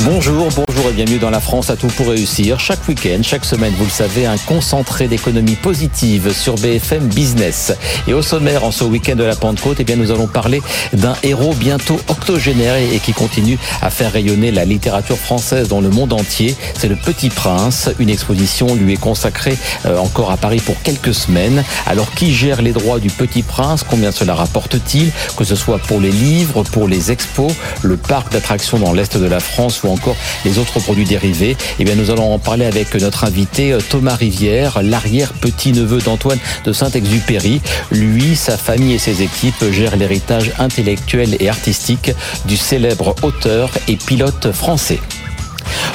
Bonjour, bonjour et bienvenue dans la France à tout pour réussir. Chaque week-end, chaque semaine, vous le savez, un concentré d'économie positive sur BFM Business. Et au sommaire, en ce week-end de la Pentecôte, eh bien, nous allons parler d'un héros bientôt octogénaire et qui continue à faire rayonner la littérature française dans le monde entier. C'est le Petit Prince. Une exposition lui est consacrée euh, encore à Paris pour quelques semaines. Alors, qui gère les droits du Petit Prince? Combien cela rapporte-t-il? Que ce soit pour les livres, pour les expos, le parc d'attractions dans l'Est de la France ou encore les autres produits dérivés. Eh bien, nous allons en parler avec notre invité euh, Thomas Rivière, l'arrière-petit-neveu d'Antoine de Saint-Exupéry. Lui, sa famille et ses équipes gèrent l'héritage intellectuel et artistique du célèbre auteur et pilote français.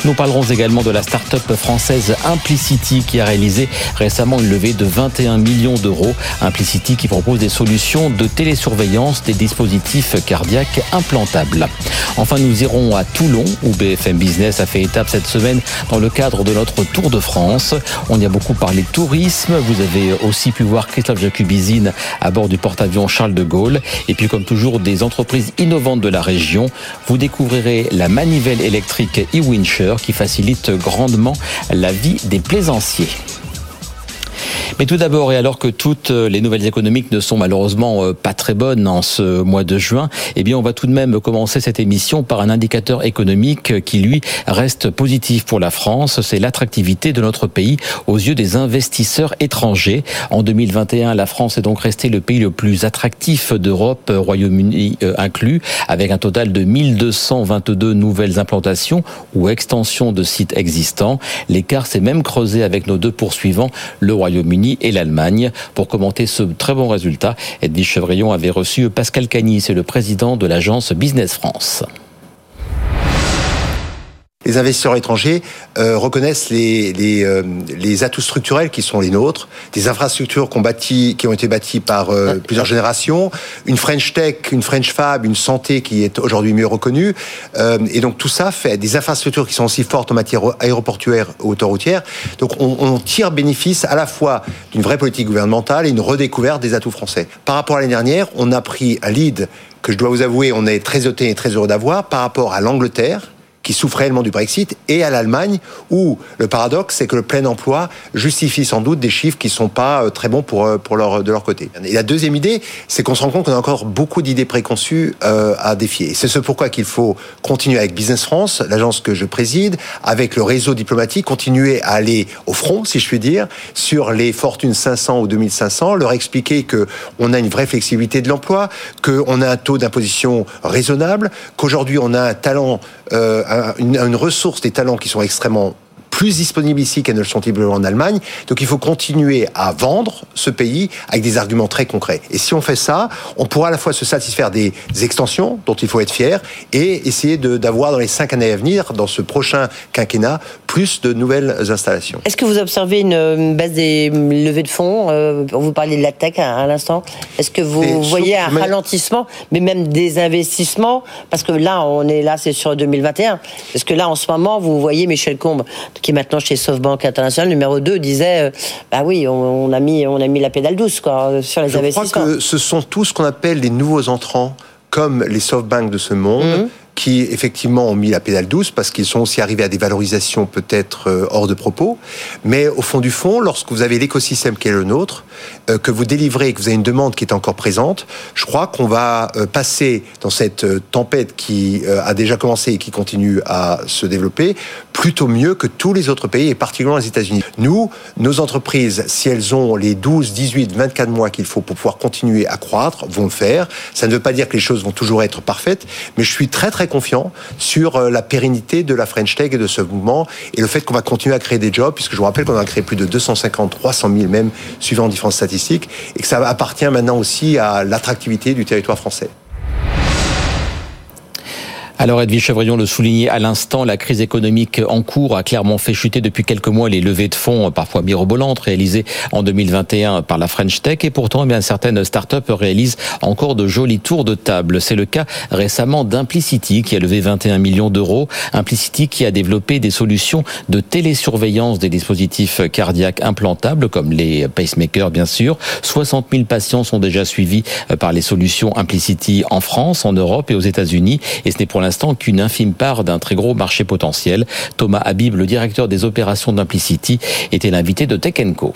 Nous parlerons également de la start-up française Implicity qui a réalisé récemment une levée de 21 millions d'euros. Implicity qui propose des solutions de télésurveillance des dispositifs cardiaques implantables. Enfin, nous irons à Toulon où BFM Business a fait étape cette semaine dans le cadre de notre Tour de France. On y a beaucoup parlé tourisme. Vous avez aussi pu voir Christophe Jacubizine à bord du porte-avions Charles de Gaulle. Et puis, comme toujours, des entreprises innovantes de la région. Vous découvrirez la manivelle électrique qui facilite grandement la vie des plaisanciers. Mais tout d'abord, et alors que toutes les nouvelles économiques ne sont malheureusement euh, pas très bonnes en ce mois de juin, eh bien, on va tout de même commencer cette émission par un indicateur économique qui, lui, reste positif pour la France. C'est l'attractivité de notre pays aux yeux des investisseurs étrangers. En 2021, la France est donc restée le pays le plus attractif d'Europe, Royaume-Uni euh, inclus, avec un total de 1222 nouvelles implantations ou extensions de sites existants. L'écart s'est même creusé avec nos deux poursuivants, le Royaume-Uni et l'Allemagne. Pour commenter ce très bon résultat, Edwige Chevrillon avait reçu Pascal Cagny, c'est le président de l'agence Business France les investisseurs étrangers euh, reconnaissent les, les, euh, les, atouts structurels qui sont les nôtres, des infrastructures qu'on bâti, qui ont été bâties par euh, plusieurs générations, une French Tech, une French Fab, une santé qui est aujourd'hui mieux reconnue, et donc tout ça fait des infrastructures qui sont aussi fortes en matière aéroportuaire ou autoroutière. Donc on, on tire bénéfice à la fois d'une vraie politique gouvernementale et une redécouverte des atouts français. Par rapport à l'année dernière, on a pris un lead que je dois vous avouer, on est très et très heureux d'avoir par rapport à l'Angleterre qui souffre réellement du Brexit, et à l'Allemagne, où le paradoxe, c'est que le plein emploi justifie sans doute des chiffres qui sont pas euh, très bons pour, euh, pour leur, de leur côté. Et la deuxième idée, c'est qu'on se rend compte qu'on a encore beaucoup d'idées préconçues euh, à défier. C'est ce pourquoi qu'il faut continuer avec Business France, l'agence que je préside, avec le réseau diplomatique, continuer à aller au front, si je puis dire, sur les fortunes 500 ou 2500, leur expliquer que on a une vraie flexibilité de l'emploi, qu'on a un taux d'imposition raisonnable, qu'aujourd'hui on a un talent euh, une, ressource des talents qui sont extrêmement plus disponibles ici qu'elles ne le sont en Allemagne. Donc il faut continuer à vendre ce pays avec des arguments très concrets. Et si on fait ça, on pourra à la fois se satisfaire des extensions dont il faut être fier et essayer d'avoir dans les cinq années à venir, dans ce prochain quinquennat, plus de nouvelles installations. Est-ce que vous observez une baisse des levées de fonds euh, Vous parlez de la tech à, l'instant? Est-ce que vous voyez un ralentissement, mais même des investissements? Parce que là, on est là, c'est sur 2021. Est-ce que là, en ce moment, vous voyez Michel Combe, qui est maintenant chez SoftBank International, numéro 2, disait euh, bah oui, on, a mis, on a mis la pédale douce quoi, sur les investissements. Je crois que ce sont tous ce qu'on appelle les nouveaux entrants, comme les SoftBank de ce monde. Mhm qui effectivement ont mis la pédale douce parce qu'ils sont aussi arrivés à des valorisations peut-être euh, hors de propos. Mais au fond du fond, lorsque vous avez l'écosystème qui est le nôtre, euh, que vous délivrez, que vous avez une demande qui est encore présente, je crois qu'on va euh, passer dans cette tempête qui a déjà commencé et qui continue à se développer plutôt mieux que tous les autres pays et particulièrement les États-Unis. Nous, nos entreprises, si elles ont les 12, 18, 24 mois qu'il faut pour pouvoir continuer à croître, vont le faire. Ça ne veut pas dire que les choses vont toujours être parfaites, mais je suis très très confiant sur euh, la pérennité de la French Tech et de ce mouvement et le fait qu'on va continuer à créer des jobs, puisque je vous rappelle qu'on a créé plus de 250, 300 000 même, suivant différentes statistiques, et que ça appartient maintenant aussi à l'attractivité du territoire français. Alors Edwige Chevrillon le soulignait à l'instant, la crise économique en cours a clairement fait chuter depuis quelques mois les levées de fonds, parfois mirobolantes, réalisées en 2021 par la French Tech. Et pourtant, eh bien, certaines startups réalisent encore de jolis tours de table. C'est le cas récemment d'Implicity qui a levé 21 millions d'euros. Implicity qui a développé des solutions de télésurveillance des dispositifs cardiaques implantables, comme les pacemakers bien sûr. 60 000 patients sont déjà suivis par les solutions Implicity en France, en Europe et aux États-Unis. Et ce n'est pour l'instant qu'une infime part d'un très gros marché potentiel. Thomas Habib, le directeur des opérations d'Implicity, était l'invité de Tech Co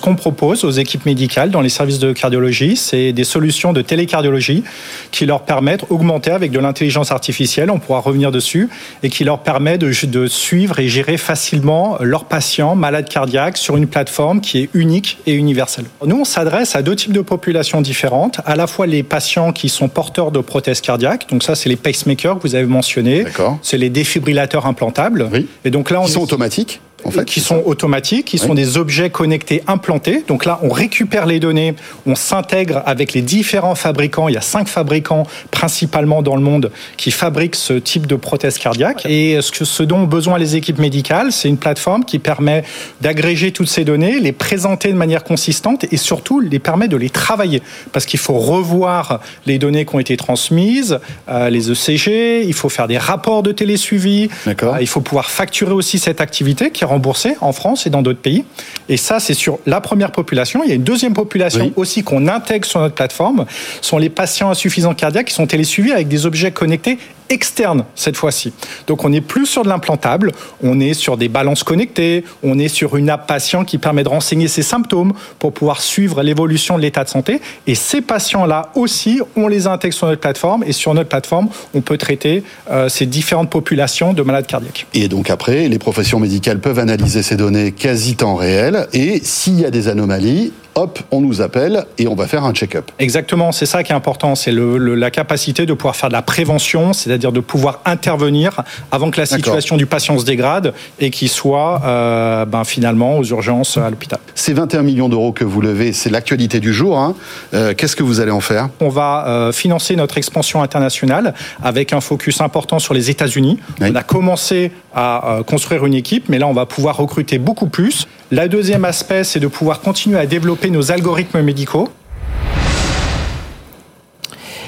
ce qu'on propose aux équipes médicales dans les services de cardiologie, c'est des solutions de télécardiologie qui leur permettent d'augmenter avec de l'intelligence artificielle, on pourra revenir dessus, et qui leur permet de, de, suivre et gérer facilement leurs patients malades cardiaques sur une plateforme qui est unique et universelle. Nous, on s'adresse à deux types de populations différentes, à la fois les patients qui sont porteurs de prothèses cardiaques, donc ça c'est les pacemakers que vous avez mentionnés, c'est les défibrillateurs implantables. Oui. Et donc là, on Ils sont automatiques en fait, qui sont automatiques, qui sont des objets connectés implantés. Donc là, on récupère les données, on s'intègre avec les différents fabricants. Il y a cinq fabricants principalement dans le monde qui fabriquent ce type de prothèse cardiaque. Et ce, que, ce dont ont besoin les équipes médicales, c'est une plateforme qui permet d'agréger toutes ces données, les présenter de manière consistante et surtout les permet de les travailler. Parce qu'il faut revoir les données qui ont été transmises, euh, les ECG, il faut faire des rapports de télésuivi, euh, il faut pouvoir facturer aussi cette activité qui remboursé en France et dans d'autres pays. Et ça, c'est sur la première population. Il y a une deuxième population aussi qu'on intègre sur notre plateforme, sont les patients insuffisants cardiaques qui sont télésuivis avec des objets connectés externes cette fois-ci. Donc on n'est plus sur de l'implantable, on est sur des balances connectées, on est sur une app patient qui permet de renseigner ses symptômes pour pouvoir suivre l'évolution de l'état de santé. Et ces patients-là aussi, on les intègre sur notre plateforme et sur notre plateforme, on peut traiter euh, ces différentes populations de malades cardiaques. Et donc après, les professions médicales peuvent analyser ces données quasi temps réel et s'il y a des anomalies, hop, on nous appelle et on va faire un check-up. Exactement, c'est ça qui est important, c'est la capacité de pouvoir faire de la prévention, c'est-à-dire de pouvoir intervenir avant que la situation du patient se dégrade et qu'il soit euh, ben, finalement aux urgences à l'hôpital. Ces 21 millions d'euros que vous levez, c'est l'actualité du jour. Hein. Euh, qu'est-ce que vous allez en faire? On va euh, financer notre expansion internationale avec un focus important sur les États-Unis. On a commencé à construire une équipe, mais là on va pouvoir recruter beaucoup plus. La deuxième aspect, c'est de pouvoir continuer à développer nos algorithmes médicaux.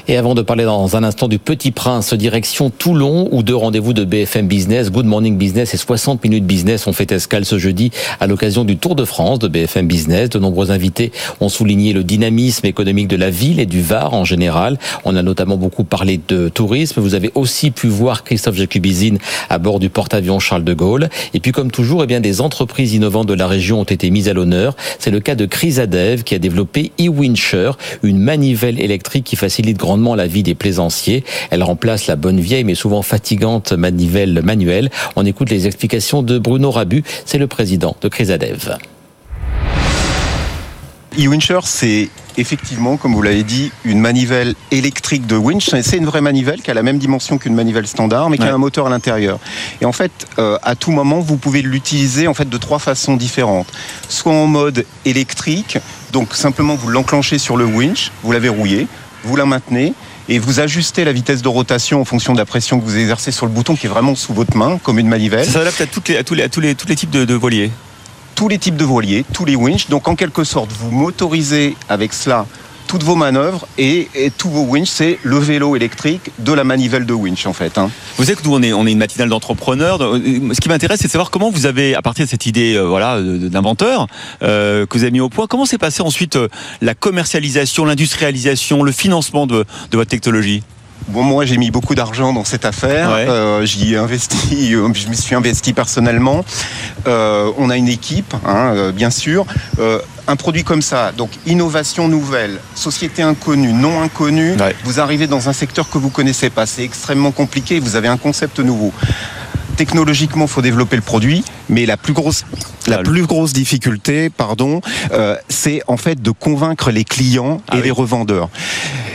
Et avant de parler dans un instant du Petit Prince, direction Toulon, où deux rendez-vous de BFM Business, Good Morning Business et 60 minutes business ont fait escale ce jeudi à l'occasion du Tour de France de BFM Business. De nombreux invités ont souligné le dynamisme économique de la ville et du Var en général. On a notamment beaucoup parlé de tourisme. Vous avez aussi pu voir Christophe Jacubizine à bord du porte-avions Charles de Gaulle. Et puis, comme toujours, eh bien, des entreprises innovantes de la région ont été mises à l'honneur. C'est le cas de Crisadev qui a développé eWincher, une manivelle électrique qui facilite grandement la vie des plaisanciers. Elle remplace la bonne vieille mais souvent fatigante manivelle manuelle. On écoute les explications de Bruno Rabu, c'est le président de Crisadev. E-Wincher, c'est effectivement, comme vous l'avez dit, une manivelle électrique de winch. C'est une vraie manivelle qui a la même dimension qu'une manivelle standard, mais qui a un moteur à l'intérieur. Et en fait, euh, à tout moment, vous pouvez l'utiliser en fait de trois façons différentes. Soit en mode électrique, donc simplement vous l'enclenchez sur le winch, vous l'avez rouillé vous la maintenez et vous ajustez la vitesse de rotation en fonction de la pression que vous exercez sur le bouton qui est vraiment sous votre main, comme une manivelle. Ça s'adapte à, tous, les, tous, les, tous les types de, de voiliers Tous les types de voiliers, tous les winches. Donc en quelque sorte, vous motorisez avec cela toutes vos manœuvres et, tous vos winches, c'est le vélo électrique de la manivelle de winch en fait. Hein. Vous savez que nous on est, une matinale d'entrepreneurs. Euh, ce qui m'intéresse, c'est de savoir comment vous avez, à partir de cette idée euh, voilà, d'inventeur euh, que vous avez mis au point, comment s'est passé ensuite la commercialisation, l'industrialisation, le financement de, de votre technologie? Bon, moi, j'ai mis beaucoup d'argent dans cette affaire. Euh, j'y ai investi, euh, je me suis investi personnellement. Euh, on a une équipe, hein, bien sûr. un produit comme ça, donc innovation nouvelle, société inconnue, non inconnue, vous arrivez dans un secteur que vous connaissez pas. C'est extrêmement compliqué. Vous avez un concept nouveau technologiquement, il faut développer le produit, mais la plus grosse, la ah, plus grosse difficulté, pardon, c'est en fait de convaincre les clients et ah les revendeurs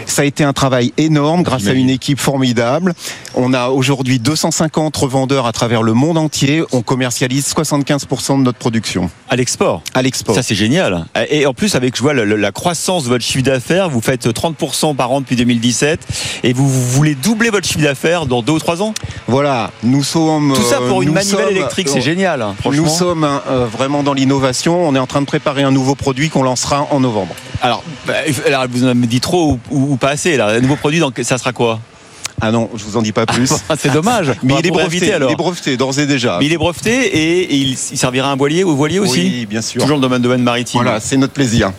Ça a été un travail énorme grâce à une équipe formidable. On a aujourd'hui 250 revendeurs à travers le monde entier. On commercialise 75% de notre production. À l'export À l'export. Ça, c'est génial. Et en plus, avec je vois, la croissance de votre chiffre d'affaires, vous faites 30% par an depuis 2017 et vous, voulez doubler votre chiffre d'affaires dans deux ou trois ans? Voilà, nous sommes. Tout ça pour une manivelle électrique, c'est génial. Franchement. Nous sommes euh, vraiment dans l'innovation. On est en train de préparer un nouveau produit qu'on lancera en novembre. Alors, bah, alors vous en avez dit trop ou, pas assez. Là. Un nouveau produit, donc, ça sera quoi? Ah non, je vous en dis pas plus. c'est dommage. Mais il est breveté alors. Il est breveté d'ores et déjà. Mais il est breveté et, il, servira à un voilier ou voilier aussi? Oui, bien sûr. Toujours dans le domaine maritime. Voilà, c'est notre plaisir.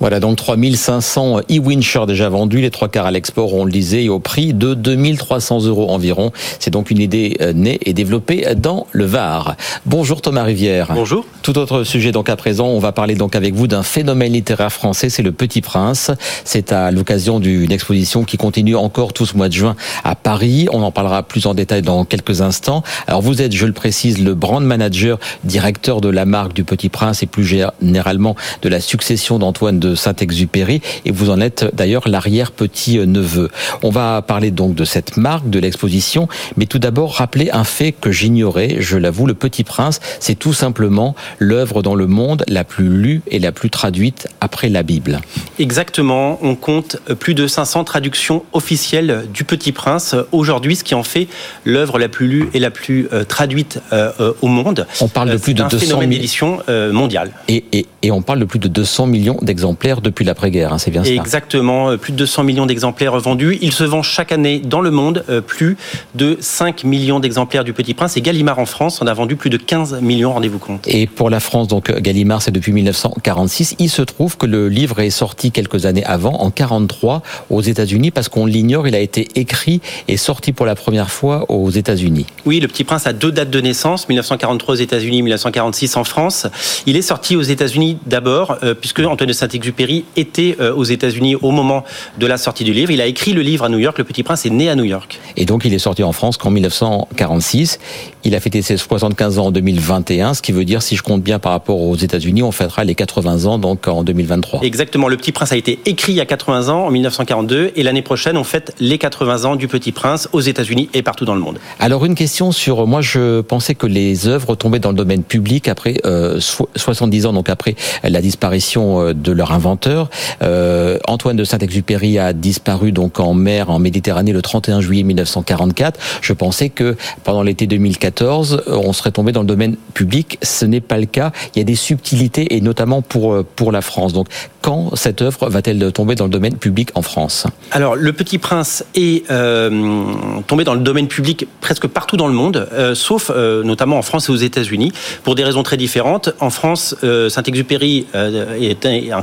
Voilà, donc 3500 e-winchers déjà vendus, les trois quarts à l'export, on le disait, et au prix de 2300 euros environ. C'est donc une idée euh, née et développée dans le Var. Bonjour Thomas Rivière. Bonjour. Tout autre sujet donc à présent, on va parler donc avec vous d'un phénomène littéraire français, c'est le Petit Prince. C'est à l'occasion d'une exposition qui continue encore tout ce mois de juin à Paris. On en parlera plus en détail dans quelques instants. Alors vous êtes, je le précise, le brand manager, directeur de la marque du Petit Prince et plus généralement de la succession d'Antoine de Saint-Exupéry et vous en êtes d'ailleurs l'arrière-petit-neveu. On va parler donc de cette marque, de l'exposition, mais tout d'abord rappeler un fait que j'ignorais, je l'avoue, Le Petit Prince, c'est tout simplement l'œuvre dans le monde la plus lue et la plus traduite après la Bible. Exactement, on compte plus de 500 traductions officielles du Petit Prince aujourd'hui, ce qui en fait l'œuvre la plus lue et la plus euh, traduite euh, euh, au monde. On parle de plus de 200 d'édition mondiale. Et, et, et on parle de plus de 200 millions d'exemplaires depuis l'après-guerre, hein, c'est bien ça Exactement, euh, plus de 200 millions d'exemplaires vendus. Il se vend chaque année dans le monde euh, plus de 5 millions d'exemplaires du Petit Prince. Et Gallimard en France en a vendu plus de 15 millions, rendez-vous compte. Et pour la France, donc Gallimard, c'est depuis 1946. Il se trouve que le livre est sorti quelques années avant, en 43, aux États-Unis, parce qu'on l'ignore, il a été écrit et sorti pour la première fois aux États-Unis. Oui, le Petit Prince a deux dates de naissance, 1943 aux États-Unis, 1946 en France. Il est sorti aux États-Unis d'abord, euh, puisque Antoine de Saint-Exupéry Exupéry était euh, aux États-Unis au moment de la sortie du livre. Il a écrit le livre à New York. Le Petit Prince est né à New York. Et donc il est sorti en France qu'en 1946. Il a fêté ses 75 ans en 2021, ce qui veut dire, si je compte bien par rapport aux États-Unis, on fêtera les 80 ans donc en 2023. Exactement. Le Petit Prince a été écrit il y a 80 ans en 1942 et l'année prochaine on fête les 80 ans du Petit Prince aux États-Unis et partout dans le monde. Alors une question sur moi, je pensais que les œuvres tombaient dans le domaine public après 70 euh, ans donc après la disparition euh, de leur inventeur. Euh, Antoine de Saint-Exupéry a disparu donc en mer, en Méditerranée, le 31 juillet 1944. Je pensais que pendant l'été 2014, on serait tombé dans le domaine public. Ce n'est pas le cas. Il y a des subtilités et notamment pour euh, pour la France. Donc, quand cette œuvre va-t-elle tomber dans le domaine public en France? Alors, Le Petit Prince est euh, tombé dans le domaine public presque partout dans le monde, sauf notamment en France et aux États-Unis, pour des raisons très différentes. En France, Saint-Exupéry est un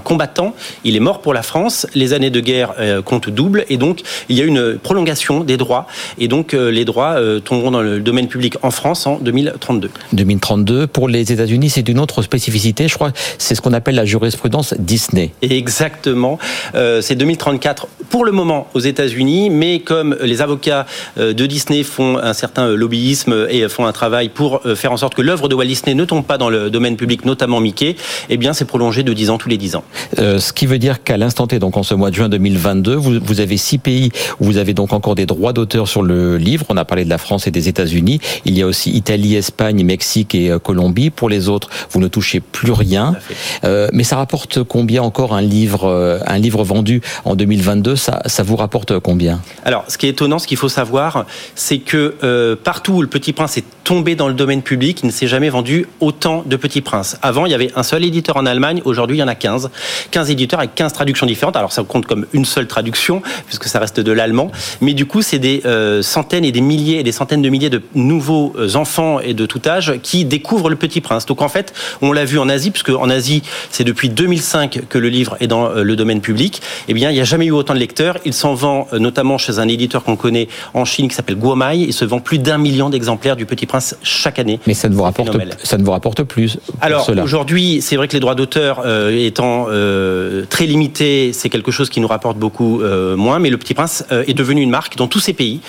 il est mort pour la France. Les années de guerre euh, comptent double et donc il y a une prolongation des droits et donc euh, les droits euh, tomberont dans le domaine public en France en 2032. 2032 pour les États-Unis, c'est une autre spécificité. Je crois c'est ce qu'on appelle la jurisprudence Disney. Exactement. c'est 2034 pour le moment aux États-Unis, mais comme les avocats de Disney font un certain lobbyisme et font un travail pour faire en sorte que l'œuvre de Walt Disney ne tombe pas dans le domaine public, notamment Mickey, eh bien c'est prolongé de 10 ans tous les 10 ans. Euh, ce qui veut dire qu'à l'instant T, donc en ce mois de juin 2022, vous, vous avez six pays où vous avez donc encore des droits d'auteur sur le livre. On a parlé de la France et des États-Unis. Il y a aussi Italie, Espagne, Mexique et euh, Colombie. Pour les autres, vous ne touchez plus rien. Euh, mais ça rapporte combien encore un livre, euh, un livre vendu en 2022 Ça, ça vous rapporte combien? Alors, ce qui est étonnant, ce qu'il faut savoir, c'est que euh, partout où le Petit Prince est tombé dans le domaine public, il ne s'est jamais vendu autant de Petit Prince. Avant, il y avait un seul éditeur en Allemagne. Aujourd'hui, il y en a 15. 15 éditeurs avec 15 traductions différentes. Alors ça compte comme une seule traduction, puisque ça reste de l'allemand. Mais du coup, c'est des euh, centaines et des milliers et des centaines de milliers de nouveaux euh, enfants et de tout âge qui découvrent le Petit Prince. Donc en fait, on l'a vu en Asie, puisque en Asie, c'est depuis 2005 que le livre est dans euh, le domaine public. Eh bien, il n'y a jamais eu autant de lecteurs. Il s'en vend notamment chez un éditeur qu'on connaît en Chine qui s'appelle Guomai. Il se vend plus d'un million d'exemplaires du Petit Prince chaque année. Mais ça ne vous rapporte, ça ne vous rapporte plus. Alors aujourd'hui, c'est vrai que les droits d'auteur étant très limités, c'est quelque chose qui nous rapporte beaucoup moins. Mais le Petit Prince est devenu une marque dans tous ces pays,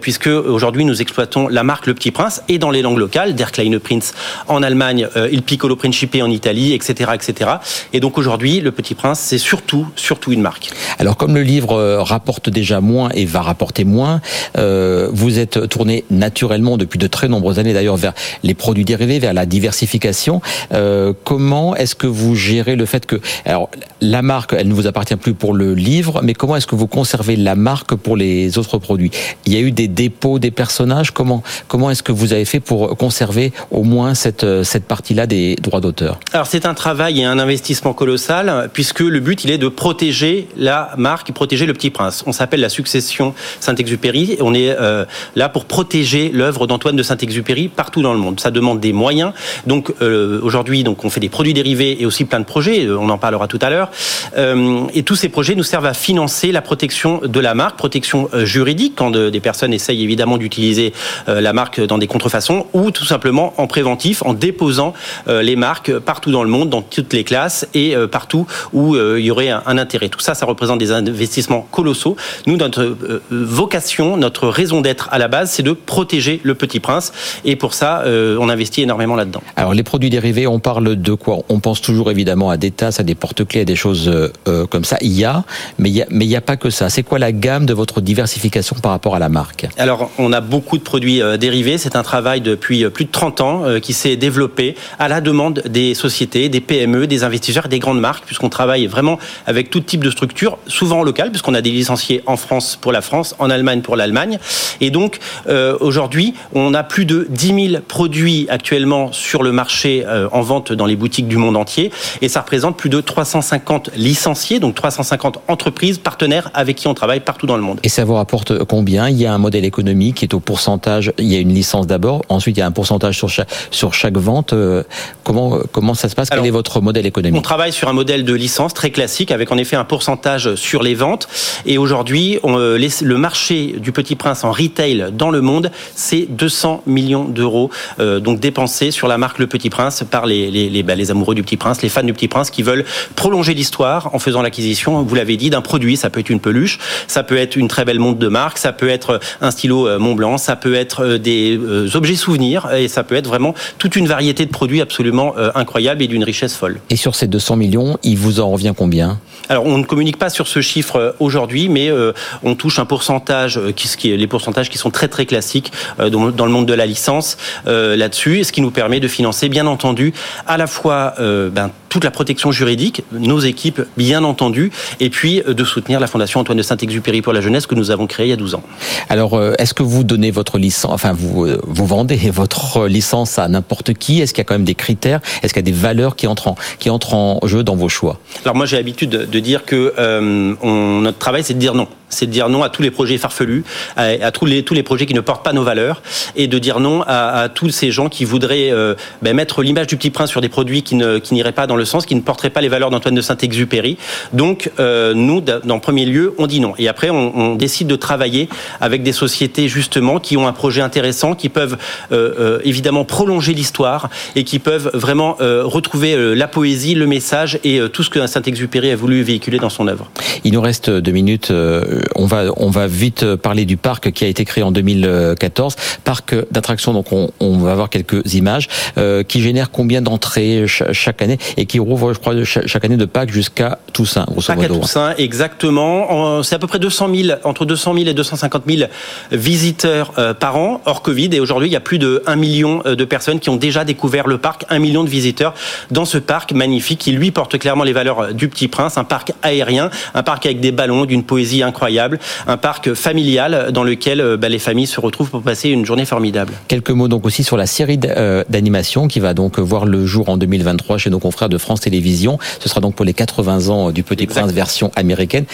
puisque aujourd'hui nous exploitons la marque Le Petit Prince et dans les langues locales, Der Kleine Prince en Allemagne, Il Piccolo Principe en Italie, etc., etc. Et donc aujourd'hui, Le Petit Prince, c'est surtout, surtout une marque. Alors comme le livre euh, rapporte déjà moins et va rapporter moins, euh, vous êtes tourné naturellement depuis de très nombreuses années d'ailleurs vers les produits dérivés, vers la diversification. Euh, comment est-ce que vous gérez le fait que alors la marque, elle ne vous appartient plus pour le livre, mais comment est-ce que vous conservez la marque pour les autres produits? Il y a eu des dépôts des personnages. Comment comment est-ce que vous avez fait pour conserver au moins cette cette partie-là des droits d'auteur? Alors c'est un travail et un investissement colossal puisque le but il est de protéger la marque, protéger le Petit Prince. On s'appelle la succession Saint-Exupéry. On est euh, là pour protéger l'œuvre d'Antoine de Saint-Exupéry partout dans le monde. Ça demande des moyens. Donc euh, aujourd'hui, on fait des produits dérivés et aussi plein de projets. On en parlera tout à l'heure. Euh, et tous ces projets nous servent à financer la protection de la marque, protection juridique quand des personnes essayent évidemment d'utiliser la marque dans des contrefaçons ou tout simplement en préventif en déposant les marques partout dans le monde, dans toutes les classes et partout où il y aurait un intérêt. Tout ça, ça représente des investissements colossaux. Nous, notre euh, vocation, notre raison d'être à la base, c'est de protéger le petit prince. Et pour ça, euh, on investit énormément là-dedans. Alors, les produits dérivés, on parle de quoi? On pense toujours évidemment à des tasses, à des porte-clés, à des choses euh, comme ça. Il y a, mais il n'y a, pas que ça. C'est quoi la gamme de votre diversification par rapport à la marque? Alors, on a beaucoup de produits dérivés. C'est un travail depuis plus de 30 ans qui s'est développé à la demande des sociétés, des PME, des investisseurs, des grandes marques, puisqu'on travaille vraiment avec tout type de structure, souvent locale, puisqu'on a des licenciés en France pour la France, en Allemagne pour l'Allemagne. Et donc, euh, aujourd'hui, on a plus de 10 000 produits actuellement sur le marché euh, en vente dans les boutiques du monde entier. Et ça représente plus de 350 licenciés, donc 350 entreprises partenaires avec qui on travaille partout dans le monde. Et ça vous rapporte combien? Il y a un modèle économique qui est au pourcentage. Il y a une licence d'abord, ensuite il y a un pourcentage sur chaque, sur chaque vente. Euh, comment, comment ça se passe? Quel est votre modèle économique? On travaille sur un modèle de licence très classique avec en effet un pourcentage sur les ventes. Et aujourd'hui, euh, le marché du Petit Prince en retail dans le monde, c'est 200 millions d'euros euh, donc dépensés sur la marque Le Petit Prince par les, les, les, bah, les, amoureux du Petit Prince, les fans du Petit Prince qui veulent prolonger l'histoire en faisant l'acquisition, vous l'avez dit, d'un produit. Ça peut être une peluche, ça peut être une très belle montre de marque, ça peut être un stylo euh, Mont Blanc, ça peut être des objets souvenirs et ça peut être vraiment toute une variété de produits absolument incroyables et d'une richesse folle. Et sur ces 200 millions, il vous en revient combien? Alors on ne communique pas sur ce chiffre euh, aujourd'hui, mais euh, on touche un pourcentage, euh, qui, les pourcentages qui sont très très classiques dans le monde de la licence là-dessus, ce qui nous permet de financer, bien entendu, à la fois ben, toute la protection juridique, nos équipes, bien entendu, et puis de soutenir la Fondation Antoine de Saint-Exupéry pour la jeunesse que nous avons créée il y a 12 ans. Alors, est-ce que vous donnez votre licence, enfin, vous, vous vendez votre licence à n'importe qui? Est-ce qu'il y a quand même des critères? Est-ce qu'il y a des valeurs qui entrent en, qui entrent en jeu dans vos choix? Alors, moi, j'ai l'habitude de dire que on, notre travail, c'est de dire non c'est de dire non à tous les projets farfelus, à, tous, les, projets qui ne portent pas nos valeurs, et de dire non à, tous ces gens qui voudraient euh, ben, mettre l'image du Petit Prince sur des produits qui n'iraient pas dans le sens, qui ne porteraient pas les valeurs d'Antoine de Saint-Exupéry. Donc, euh, nous, dans premier lieu, on dit non. Et après, on, on, décide de travailler avec des sociétés, justement, qui ont un projet intéressant, qui peuvent euh, évidemment prolonger l'histoire et qui peuvent vraiment retrouver la poésie, le message et tout ce que Saint-Exupéry a voulu véhiculer dans son œuvre. Il nous reste deux minutes on va on va vite parler du parc qui a été créé en 2014, parc d'attractions. Donc on, on, va avoir quelques images euh, qui génère combien d'entrées chaque année et qui rouvre, je crois, chaque année de Pâques jusqu'à Toussaint. Pâques à Toussaint, exactement. C'est à peu près 200 000, entre 200 000 et 250 000 visiteurs euh, par an hors Covid. Et aujourd'hui, il y a plus de 1 million euh, de personnes qui ont déjà découvert le parc, 1 million de visiteurs dans ce parc magnifique qui lui porte clairement les valeurs du Petit Prince, un parc aérien, un parc avec des ballons, d'une poésie incroyable incroyable, un parc familial dans lequel bah, les familles se retrouvent pour passer une journée formidable. Quelques mots donc aussi sur la série d'animation qui va donc voir le jour en 2023 chez nos confrères de France Télévisions. Ce sera donc pour les 80 ans du Petit Prince version américaine.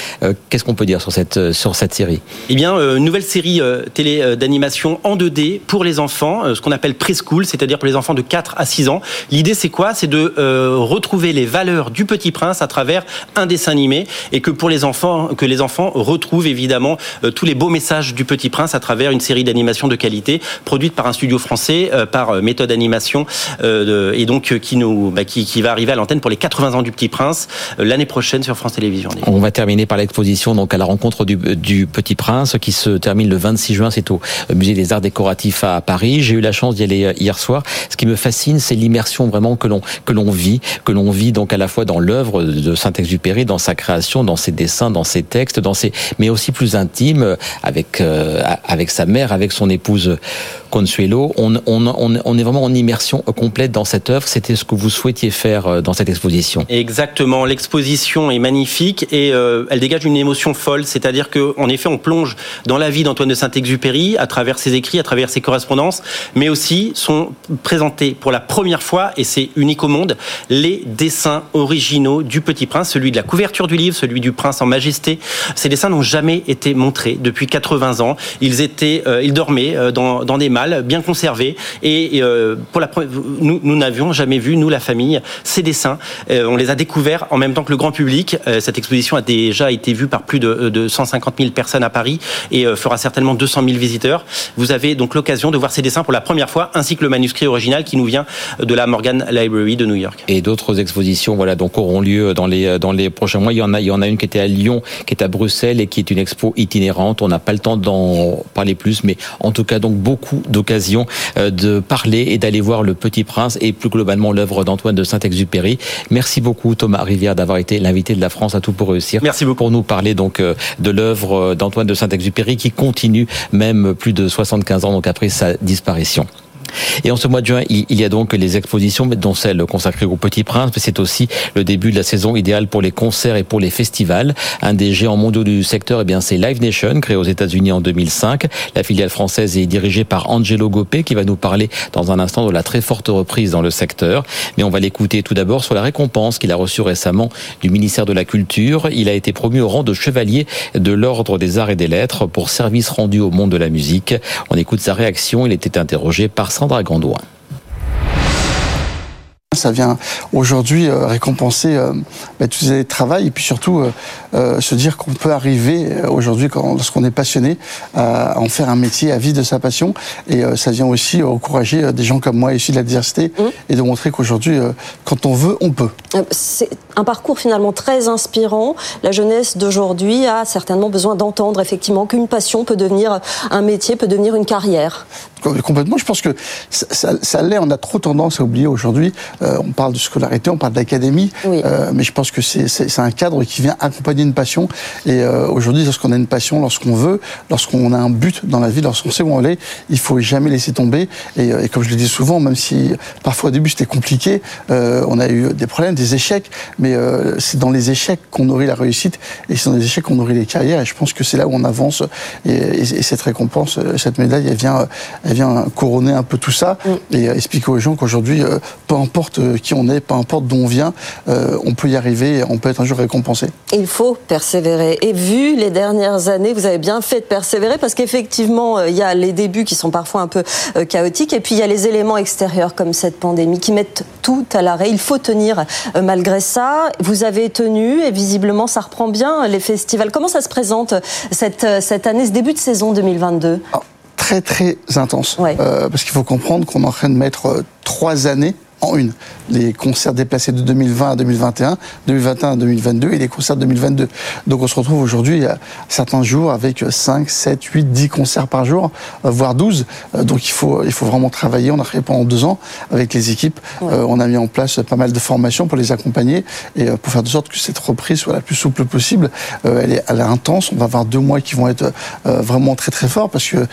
Qu'est-ce qu'on peut dire sur cette, sur cette série? Eh bien, nouvelle série télé d'animation en 2D pour les enfants, ce qu'on appelle preschool, c'est-à-dire pour les enfants de 4 à 6 ans. L'idée, c'est quoi? C'est de retrouver les valeurs du Petit Prince à travers un dessin animé et que pour les enfants, que les enfants retrouvent évidemment euh, tous les beaux messages du Petit Prince à travers une série d'animations de qualité produite par un studio français, euh, par euh, Méthode Animation, et donc qui nous, bah, qui, qui, va arriver à l'antenne pour les 80 ans du Petit Prince l'année prochaine sur France Télévisions. On va terminer par l'exposition donc à la rencontre du, du, Petit Prince qui se termine le 26 juin. C'est au Musée des Arts Décoratifs à Paris. J'ai eu la chance d'y aller hier soir. Ce qui me fascine, c'est l'immersion vraiment que l'on que l'on vit, que l'on vit donc à la fois dans l'œuvre de Saint-Exupéry, dans sa création, dans ses dessins, dans ses textes, dans ses, mais aussi plus intime avec euh, avec sa mère, avec son épouse Consuelo. On, est vraiment en immersion complète dans cette œuvre. C'était ce que vous souhaitiez faire euh, dans cette exposition. Exactement. L'exposition est magnifique et euh, elle dégage une émotion folle. C'est-à-dire que, en effet, on plonge dans la vie d'Antoine de Saint-Exupéry à travers ses écrits, à travers ses correspondances, mais aussi sont présentés pour la première fois, et c'est unique au monde, les dessins originaux du Petit Prince, celui de la couverture du livre, celui du Prince en majesté. Ces dessins n'ont jamais été montrés depuis 80 ans. Ils euh, dormaient dans, dans des bien conservé. Et euh, pour la nous, nous n'avions jamais vu, nous la famille, ces dessins. Euh, on les a découverts en même temps que le grand public. Euh, cette exposition a déjà été vue par plus de, de 150 000 personnes à Paris et fera certainement 200 000 visiteurs. Vous avez donc l'occasion de voir ces dessins pour la première fois, ainsi que le manuscrit original qui nous vient de la Morgan Library de New York. Et d'autres expositions, voilà, donc auront lieu dans les dans les prochains mois. Il y en a, il y en a une qui était à Lyon, qui est à Bruxelles et qui est une expo itinérante. On n'a pas le temps d'en parler plus, mais en tout cas donc beaucoup d'occasion euh, de parler et d'aller voir Le Petit Prince et plus globalement l'œuvre d'Antoine de Saint-Exupéry. Merci beaucoup Thomas Rivière d'avoir été l'invité de la France à tout pour réussir. Merci beaucoup pour nous parler donc euh, de l'œuvre d'Antoine de Saint-Exupéry qui continue même plus de 75 ans donc après sa disparition. Et en ce mois de juin, il y a donc les expositions, dont celle consacrée au Petit Prince, mais c'est aussi le début de la saison idéale pour les concerts et pour les festivals. Un des géants mondiaux du secteur, eh bien, c'est Live Nation, créé aux États-Unis en 2005. La filiale française est dirigée par Angelo Gopé, qui va nous parler dans un instant de la très forte reprise dans le secteur. Mais on va l'écouter tout d'abord sur la récompense qu'il a reçue récemment du ministère de la Culture. Il a été promu au rang de chevalier de l'Ordre des Arts et des Lettres pour service rendu au monde de la musique. On écoute sa réaction. Il était interrogé par Sandra Gandoin. Ça vient aujourd'hui euh, récompenser euh, bah, tous les années de travail et puis surtout euh, se dire qu'on peut arriver aujourd'hui, lorsqu'on est passionné, à en faire un métier, à vivre de sa passion. Et ça vient aussi encourager des gens comme moi issus de la diversité mmh. et de montrer qu'aujourd'hui, quand on veut, on peut. C'est un parcours finalement très inspirant. La jeunesse d'aujourd'hui a certainement besoin d'entendre effectivement qu'une passion peut devenir un métier, peut devenir une carrière. Complètement. Je pense que ça, ça, l'est. On a trop tendance à oublier aujourd'hui. Euh, on parle de scolarité, on parle d'académie, euh, mais je pense que c'est un cadre qui vient accompagner une passion. Et euh, aujourd'hui, lorsqu'on a une passion, lorsqu'on veut, lorsqu'on a un but dans la vie, lorsqu'on sait où on est, il faut jamais laisser tomber. Et, et comme je le dis souvent, même si parfois au début c'était compliqué, on a eu des problèmes, des échecs, mais c'est dans les échecs qu'on nourrit la réussite et c'est dans les échecs qu'on nourrit les carrières. Et je pense que c'est là où on avance. Et, et, cette récompense, cette médaille, elle vient elle vient couronner un peu tout ça mm. et expliquer aux gens qu'aujourd'hui, euh, peu importe euh, qui on est, peu importe d'où on vient, euh, on peut y arriver, on peut être un jour récompensé. Il faut persévérer. Et vu les dernières années, vous avez bien fait de persévérer parce qu'effectivement, il y a les débuts qui sont parfois un peu chaotiques et puis il y a les éléments extérieurs comme cette pandémie qui mettent tout à l'arrêt. Il faut tenir malgré ça. Vous avez tenu et visiblement ça reprend bien les festivals. Comment ça se présente cette, cette année, ce début de saison 2022 très très intense. Euh, parce qu'il faut comprendre qu'on est en train de mettre euh, trois années en une. Les concerts déplacés de 2020 à 2021, 2021 à 2022 et les concerts de 2022. Donc on se retrouve aujourd'hui à certains jours avec 5, 7, 8, 10 concerts par jour, euh, voire 12. Euh, donc il faut, il faut vraiment travailler. On a fait pendant deux ans avec les équipes. Euh, on a mis en place pas mal de formations pour les accompagner et pour faire de sorte que cette reprise soit la plus souple possible. Elle est, elle est intense. On va avoir deux mois qui vont être vraiment très très forts parce que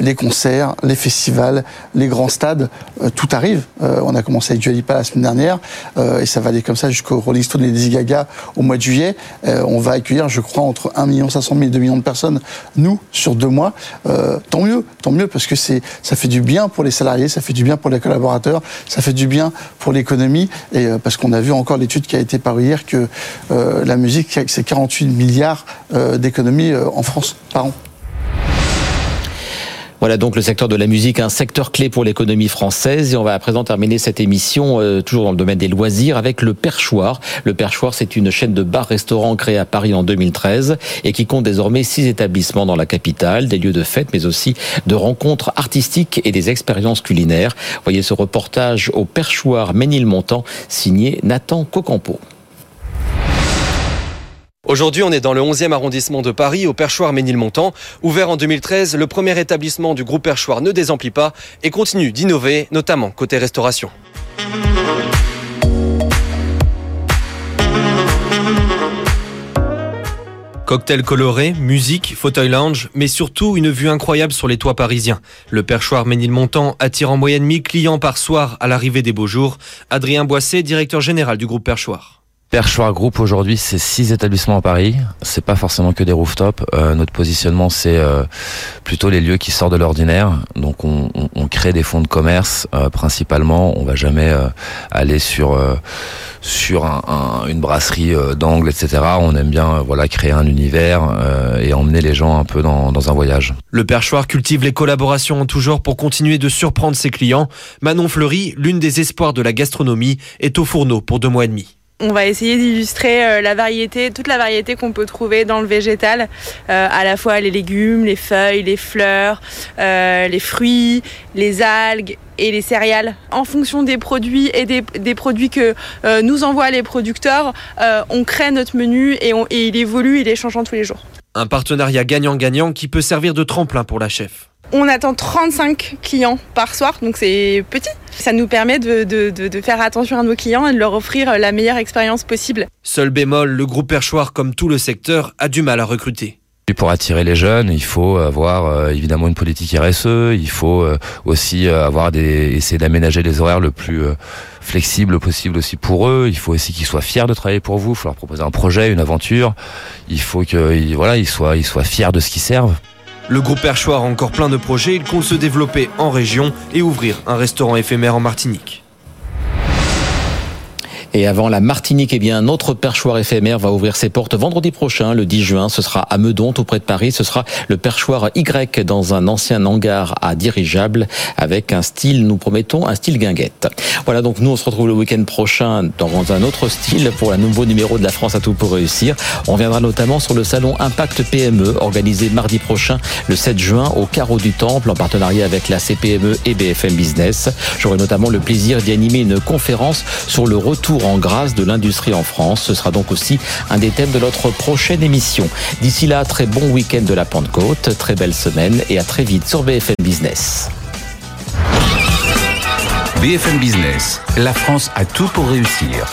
les concerts, les festivals, les grands stades, tout arrive. On a commencé avec Dualipa la semaine dernière, et ça va aller comme ça jusqu'au Rolling Stone et Lady Gaga au mois de juillet. on va accueillir, je crois, entre 1 500 000 et 2 millions de personnes, nous, sur deux mois. tant mieux, tant mieux, parce que c'est, ça fait du bien pour les salariés, ça fait du bien pour les collaborateurs, ça fait du bien pour l'économie, et parce qu'on a vu encore l'étude qui a été parue hier que la musique, c'est 48 milliards d'économies en France par an. Voilà donc le secteur de la musique, un secteur clé pour l'économie française. Et on va à présent terminer cette émission, euh, toujours dans le domaine des loisirs, avec le Perchoir. Le Perchoir, c'est une chaîne de bars-restaurants créée à Paris en 2013 et qui compte désormais six établissements dans la capitale, des lieux de fête, mais aussi de rencontres artistiques et des expériences culinaires. Voyez ce reportage au Perchoir Ménilmontant, signé Nathan Cocampo. Aujourd'hui, on est dans le 11e arrondissement de Paris, au Perchoir Ménilmontant. Ouvert en 2013, le premier établissement du groupe Perchoir ne désemplit pas et continue d'innover, notamment côté restauration. Cocktail coloré, musique, fauteuil lounge, mais surtout une vue incroyable sur les toits parisiens. Le perchoir Ménilmontant attire en moyenne 1000 clients par soir à l'arrivée des beaux jours. Adrien Boisset, directeur général du groupe Perchoir. Perchoir Group aujourd'hui c'est six établissements à Paris. C'est pas forcément que des rooftops. Euh, notre positionnement c'est euh, plutôt les lieux qui sortent de l'ordinaire. Donc on, crée des fonds de commerce euh, principalement. On va jamais aller sur sur une brasserie d'angle etc. On aime bien voilà créer un univers et emmener les gens un peu dans, dans un voyage. Le Perchoir cultive les collaborations en tout genre pour continuer de surprendre ses clients. Manon Fleury, l'une des espoirs de la gastronomie, est au fourneau pour deux mois et demi on va essayer d'illustrer euh, la variété, toute la variété qu'on peut trouver dans le végétal, euh, à la fois les légumes, les feuilles, les fleurs, euh, les fruits, les algues et les céréales. En fonction des produits et des, produits que nous envoient les producteurs, on crée notre menu et, et il évolue, il est changeant tous les jours. Un partenariat gagnant-gagnant qui peut servir de tremplin pour la chef. On attend 35 clients par soir, donc c'est petit. Ça nous permet de, faire attention à nos clients et de leur offrir la meilleure expérience possible. Seul bémol, le groupe Perchoir, comme tout le secteur, a du mal à recruter. Pour attirer les jeunes, il faut avoir euh, évidemment une politique RSE, il faut euh, aussi euh, avoir des, essayer d'aménager les horaires le plus flexible possible aussi pour eux. Il faut aussi qu'ils soient fiers de travailler pour vous. Il faut leur proposer un projet, une aventure. Il faut qu'ils voilà, ils soient, ils soient fiers de ce qu'ils servent. Le groupe Perchoir a encore plein de projets, il compte se développer en région et ouvrir un restaurant éphémère en Martinique. Et avant la Martinique, eh bien, un autre perchoir éphémère va ouvrir ses portes vendredi prochain, le 10 juin. Ce sera à Meudon, tout près de Paris. Ce sera le perchoir Y dans un ancien hangar à dirigeable avec un style, nous promettons, un style guinguette. Voilà, donc nous, on se retrouve le week-end prochain dans un autre style pour un nouveau numéro de la France à tout pour réussir. On viendra notamment sur le salon Impact PME organisé mardi prochain, le 7 juin, au Carreau du Temple, en partenariat avec la CPME et BFM Business. J'aurai notamment le plaisir d'y animer une conférence sur le en grâce de l'industrie en France. Ce sera donc aussi un des thèmes de notre prochaine émission. D'ici là, très bon week-end de la Pentecôte, très belle semaine et à très vite sur BFM Business. BFM Business, la France a tout pour réussir.